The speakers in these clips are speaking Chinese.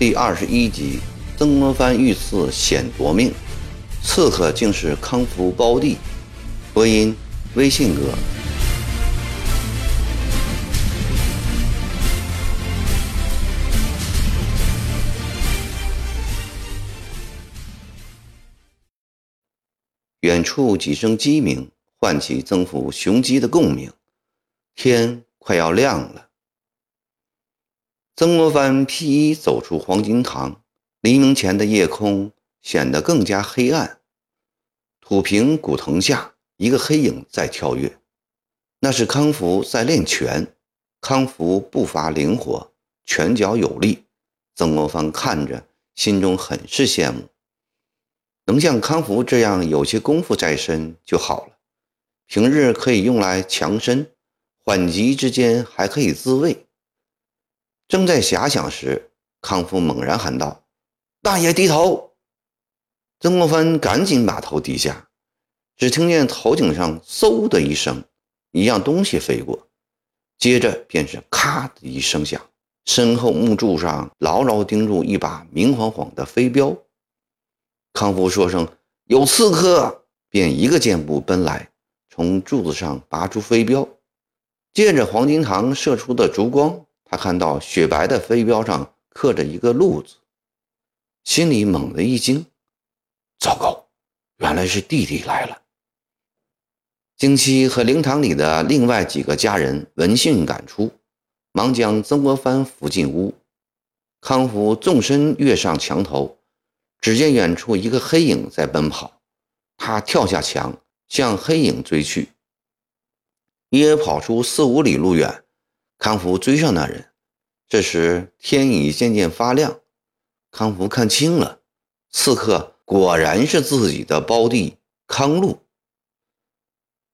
第二十一集，曾国藩遇刺险夺命，刺客竟是康福胞弟。播音：微信哥。远处几声鸡鸣，唤起曾府雄鸡的共鸣。天快要亮了。曾国藩披衣走出黄金堂，黎明前的夜空显得更加黑暗。土坪古藤下，一个黑影在跳跃，那是康福在练拳。康福步伐灵活，拳脚有力。曾国藩看着，心中很是羡慕，能像康福这样有些功夫在身就好了。平日可以用来强身，缓急之间还可以自卫。正在遐想时，康福猛然喊道：“大爷，低头！”曾国藩赶紧把头低下，只听见头顶上“嗖”的一声，一样东西飞过，接着便是“咔”的一声响，身后木柱上牢牢钉住一把明晃晃的飞镖。康福说声“有刺客”，便一个箭步奔来，从柱子上拔出飞镖，借着黄金堂射出的烛光。他看到雪白的飞镖上刻着一个“鹿”字，心里猛地一惊：“糟糕，原来是弟弟来了！”京七和灵堂里的另外几个家人闻讯赶出，忙将曾国藩扶进屋。康福纵身跃上墙头，只见远处一个黑影在奔跑，他跳下墙向黑影追去，约跑出四五里路远。康福追上那人，这时天已渐渐发亮。康福看清了，刺客果然是自己的胞弟康禄。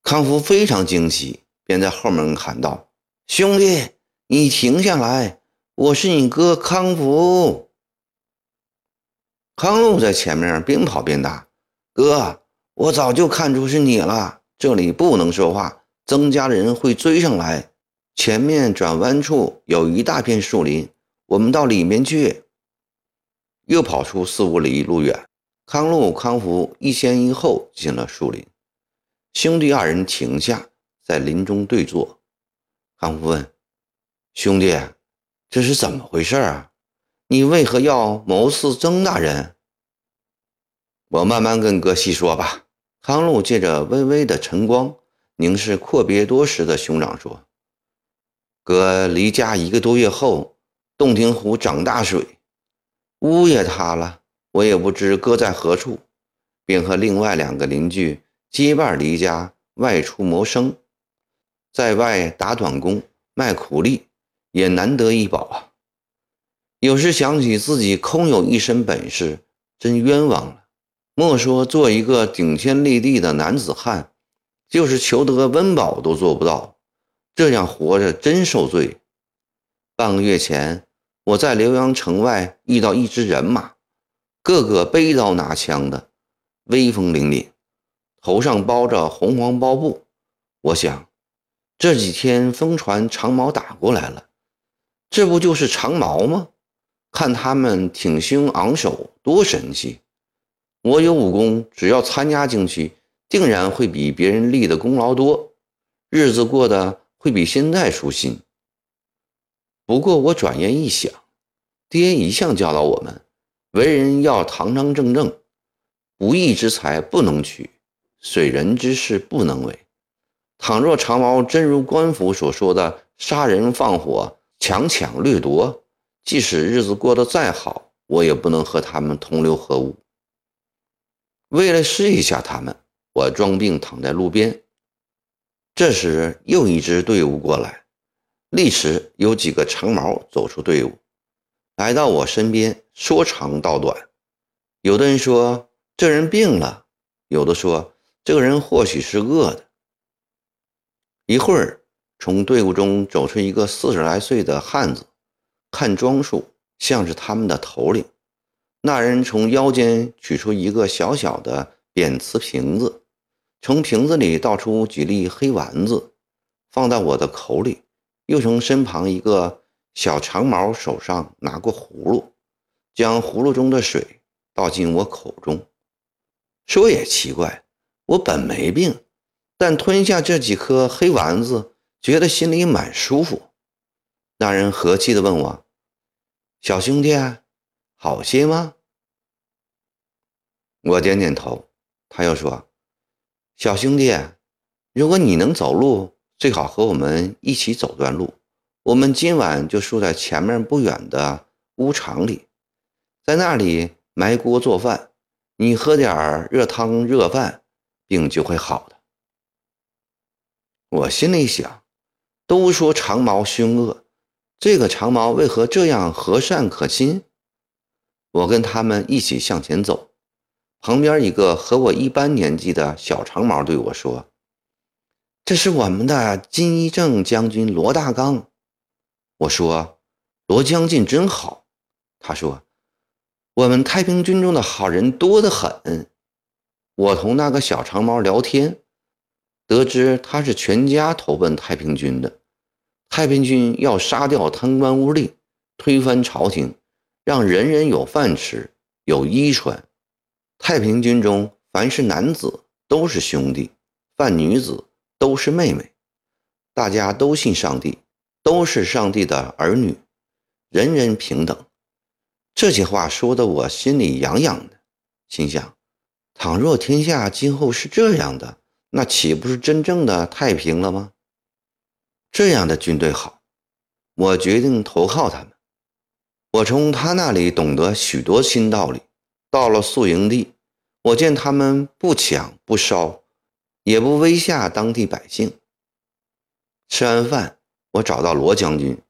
康福非常惊喜，便在后面喊道：“兄弟，你停下来，我是你哥康福。”康禄在前面边跑边答：“哥，我早就看出是你了。这里不能说话，曾家人会追上来。”前面转弯处有一大片树林，我们到里面去。又跑出四五里路远，康禄、康福一前一后进了树林。兄弟二人停下，在林中对坐。康福问：“兄弟，这是怎么回事啊？你为何要谋刺曾大人？”我慢慢跟哥细说吧。康禄借着微微的晨光，凝视阔别多时的兄长说。哥离家一个多月后，洞庭湖涨大水，屋也塌了，我也不知哥在何处，便和另外两个邻居结伴离家外出谋生，在外打短工卖苦力，也难得一饱啊。有时想起自己空有一身本事，真冤枉了。莫说做一个顶天立地的男子汉，就是求得温饱都做不到。这样活着真受罪。半个月前，我在浏阳城外遇到一支人马，个个背刀拿枪的，威风凛凛，头上包着红黄包布。我想，这几天风传长矛打过来了，这不就是长矛吗？看他们挺胸昂首，多神气！我有武功，只要参加进去，定然会比别人立的功劳多，日子过得。会比现在舒心。不过我转念一想，爹一向教导我们，为人要堂堂正正，不义之财不能取，损人之事不能为。倘若长毛真如官府所说的杀人放火、强抢掠夺，即使日子过得再好，我也不能和他们同流合污。为了试一下他们，我装病躺在路边。这时，又一支队伍过来，立时有几个长毛走出队伍，来到我身边，说长道短。有的人说这人病了，有的说这个人或许是饿的。一会儿，从队伍中走出一个四十来岁的汉子，看装束像是他们的头领。那人从腰间取出一个小小的扁瓷瓶子。从瓶子里倒出几粒黑丸子，放到我的口里，又从身旁一个小长毛手上拿过葫芦，将葫芦中的水倒进我口中。说也奇怪，我本没病，但吞下这几颗黑丸子，觉得心里蛮舒服。那人和气地问我：“小兄弟，好些吗？”我点点头。他又说：“小兄弟，如果你能走路，最好和我们一起走段路。我们今晚就住在前面不远的屋场里，在那里埋锅做饭。你喝点热汤热饭，病就会好的。”我心里想：都说长毛凶恶，这个长毛为何这样和善可亲？我跟他们一起向前走。旁边一个和我一般年纪的小长毛对我说：“这是我们的金一正将军罗大刚。”我说：“罗将军真好。”他说：“我们太平军中的好人多得很。”我同那个小长毛聊天，得知他是全家投奔太平军的。太平军要杀掉贪官污吏，推翻朝廷，让人人有饭吃，有衣穿。太平军中，凡是男子都是兄弟，凡女子都是妹妹，大家都信上帝，都是上帝的儿女，人人平等。这些话说的我心里痒痒的，心想：倘若天下今后是这样的，那岂不是真正的太平了吗？这样的军队好，我决定投靠他们。我从他那里懂得许多新道理。到了宿营地，我见他们不抢不烧，也不威吓当地百姓。吃完饭，我找到罗将军，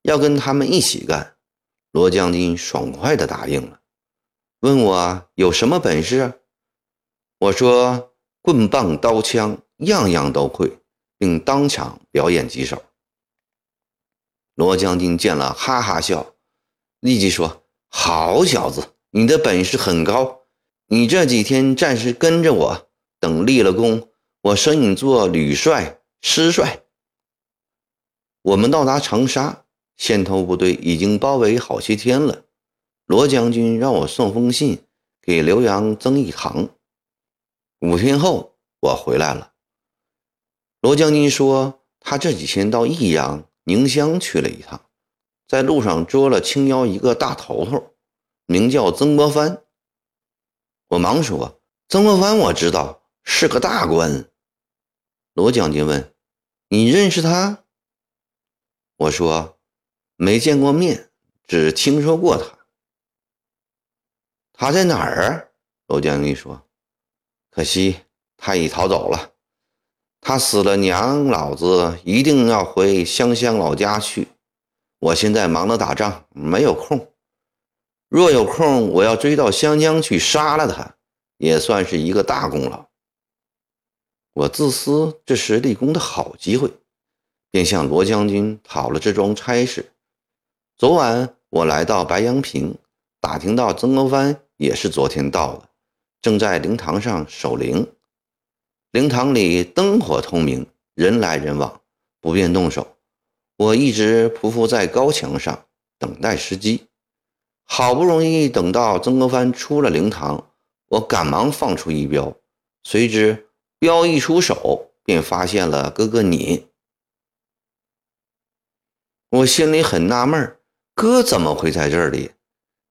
要跟他们一起干。罗将军爽快地答应了，问我有什么本事。我说棍棒刀枪样样都会，并当场表演几手。罗将军见了，哈哈笑，立即说：“好小子！”你的本事很高，你这几天暂时跟着我，等立了功，我升你做旅帅、师帅。我们到达长沙，先头部队已经包围好些天了。罗将军让我送封信给刘洋、曾义堂。五天后，我回来了。罗将军说，他这几天到益阳、宁乡去了一趟，在路上捉了青腰一个大头头。名叫曾国藩，我忙说：“曾国藩我知道是个大官。”罗将军问：“你认识他？”我说：“没见过面，只听说过他。”他在哪儿？罗将军说：“可惜他已逃走了。他死了，娘老子一定要回湘乡老家去。我现在忙着打仗，没有空。”若有空，我要追到湘江去杀了他，也算是一个大功劳。我自私，这是立功的好机会，便向罗将军讨了这桩差事。昨晚我来到白杨坪，打听到曾国藩也是昨天到的，正在灵堂上守灵。灵堂里灯火通明，人来人往，不便动手。我一直匍匐在高墙上，等待时机。好不容易等到曾国藩出了灵堂，我赶忙放出一镖，谁知镖一出手，便发现了哥哥你。我心里很纳闷哥怎么会在这里？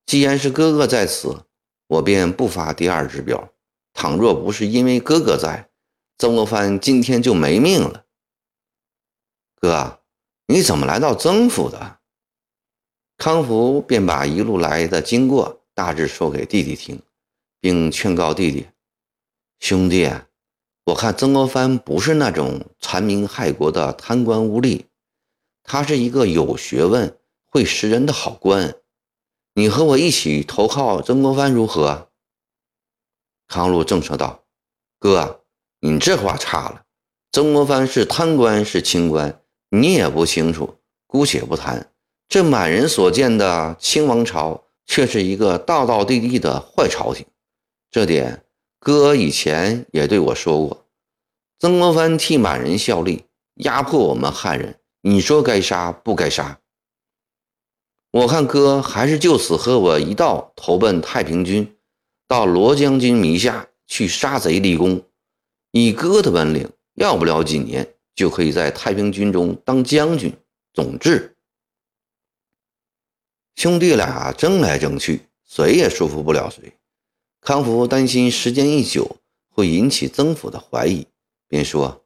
既然是哥哥在此，我便不发第二支镖。倘若不是因为哥哥在，曾国藩今天就没命了。哥，你怎么来到曾府的？康福便把一路来的经过大致说给弟弟听，并劝告弟弟：“兄弟，我看曾国藩不是那种残民害国的贪官污吏，他是一个有学问、会识人的好官。你和我一起投靠曾国藩如何？”康禄正说道：“哥，你这话差了。曾国藩是贪官是清官，你也不清楚，姑且不谈。”这满人所见的清王朝，却是一个道道地地的坏朝廷。这点哥以前也对我说过。曾国藩替满人效力，压迫我们汉人，你说该杀不该杀？我看哥还是就此和我一道投奔太平军，到罗将军名下去杀贼立功。以哥的本领，要不了几年就可以在太平军中当将军、总之。兄弟俩争来争去，谁也说服不了谁。康福担心时间一久会引起曾府的怀疑，便说：“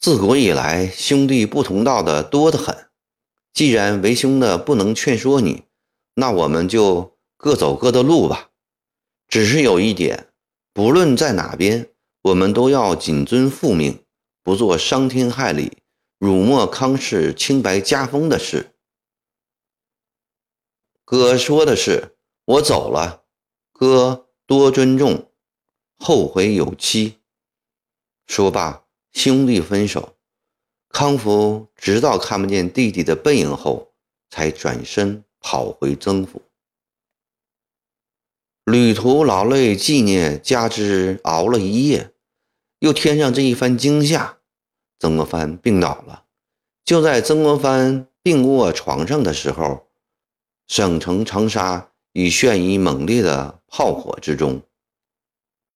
自古以来，兄弟不同道的多得很。既然为兄的不能劝说你，那我们就各走各的路吧。只是有一点，不论在哪边，我们都要谨遵父命，不做伤天害理、辱没康氏清白家风的事。”哥说的是，我走了。哥多尊重，后会有期。说罢，兄弟分手。康福直到看不见弟弟的背影后，才转身跑回曾府。旅途劳累，纪念加之熬了一夜，又添上这一番惊吓，曾国藩病倒了。就在曾国藩病卧床上的时候，省城长沙。已陷于猛烈的炮火之中。